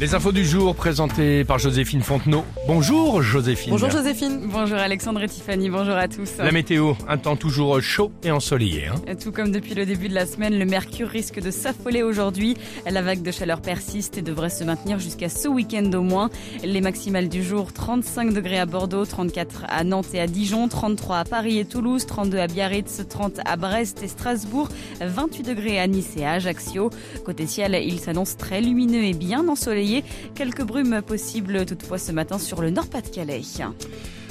Les infos du jour présentées par Joséphine Fontenot. Bonjour Joséphine. Bonjour Joséphine. Bonjour Alexandre et Tiffany, bonjour à tous. La météo, un temps toujours chaud et ensoleillé. hein. Tout comme depuis le début de la semaine, le mercure risque de s'affoler aujourd'hui. La vague de chaleur persiste et devrait se maintenir jusqu'à ce week-end au moins. Les maximales du jour, 35 degrés à Bordeaux, 34 à Nantes et à Dijon, 33 à Paris et Toulouse, 32 à Biarritz, 30 à Brest et Strasbourg, 28 degrés à Nice et à Ajaccio. Côté ciel, il s'annonce très lumineux et bien ensoleillé. Quelques brumes possibles toutefois ce matin sur le Nord-Pas-de-Calais.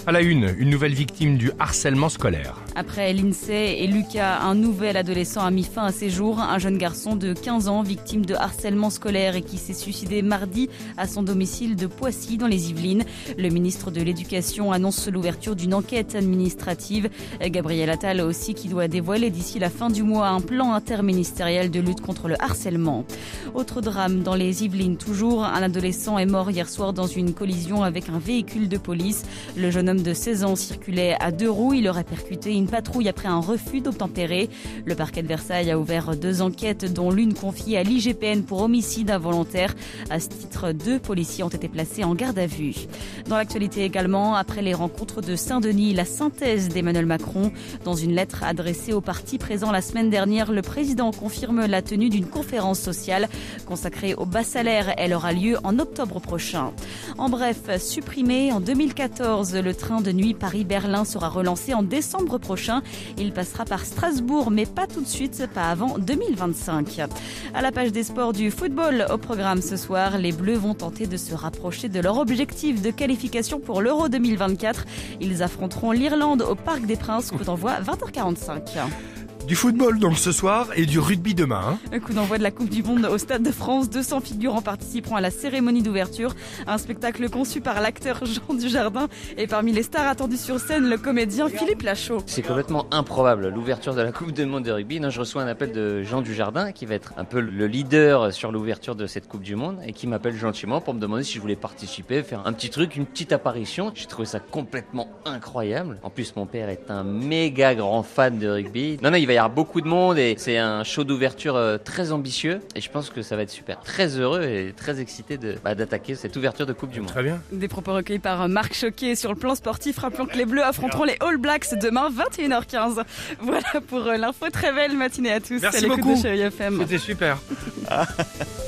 À la une, une nouvelle victime du harcèlement scolaire. Après l'INSEE et Lucas, un nouvel adolescent a mis fin à ses jours. Un jeune garçon de 15 ans, victime de harcèlement scolaire et qui s'est suicidé mardi à son domicile de Poissy dans les Yvelines. Le ministre de l'Éducation annonce l'ouverture d'une enquête administrative. Gabriel Attal aussi qui doit dévoiler d'ici la fin du mois un plan interministériel de lutte contre le harcèlement. Autre drame dans les Yvelines toujours. Un adolescent est mort hier soir dans une collision avec un véhicule de police. Le jeune homme de 16 ans circulait à deux roues. Il aurait percuté une patrouille après un refus d'obtempérer. Le parquet de Versailles a ouvert deux enquêtes, dont l'une confiée à l'IGPN pour homicide involontaire. À ce titre, deux policiers ont été placés en garde à vue. Dans l'actualité également, après les rencontres de Saint-Denis, la synthèse d'Emmanuel Macron. Dans une lettre adressée aux partis présents la semaine dernière, le président confirme la tenue d'une conférence sociale consacrée au bas salaire. Elle aura lieu en octobre prochain. En bref, supprimé en 2014, le train de nuit Paris-Berlin sera relancé en décembre prochain. Il passera par Strasbourg, mais pas tout de suite, pas avant 2025. À la page des sports du football, au programme ce soir, les Bleus vont tenter de se rapprocher de leur objectif de qualification pour l'Euro 2024. Ils affronteront l'Irlande au Parc des Princes, coup d'envoi 20h45. Du football donc ce soir et du rugby demain. hein. Un coup d'envoi de la Coupe du Monde au Stade de France. 200 figurants participeront à la cérémonie d'ouverture. Un spectacle conçu par l'acteur Jean Dujardin. Et parmi les stars attendues sur scène, le comédien Philippe Lachaud. C'est complètement improbable, l'ouverture de la Coupe du Monde de rugby. Non, je reçois un appel de Jean Dujardin, qui va être un peu le leader sur l'ouverture de cette Coupe du Monde, et qui m'appelle gentiment pour me demander si je voulais participer, faire un petit truc, une petite apparition. J'ai trouvé ça complètement incroyable. En plus, mon père est un méga grand fan de rugby. Non, non, il va y avoir beaucoup de monde, et c'est un show d'ouverture euh, très ambitieux, et je pense que ça va être super. Très heureux et très excité de, bah, d'attaquer cette ouverture de Coupe du Monde. Très bien. Des propos recueillis par Marc Choquet sur le plan sportif, rappelant que les Bleus affronteront les All Blacks demain 21h15. Voilà pour euh, l'info. Très belle matinée à tous. Merci à beaucoup. de Chérie FM. C'était super.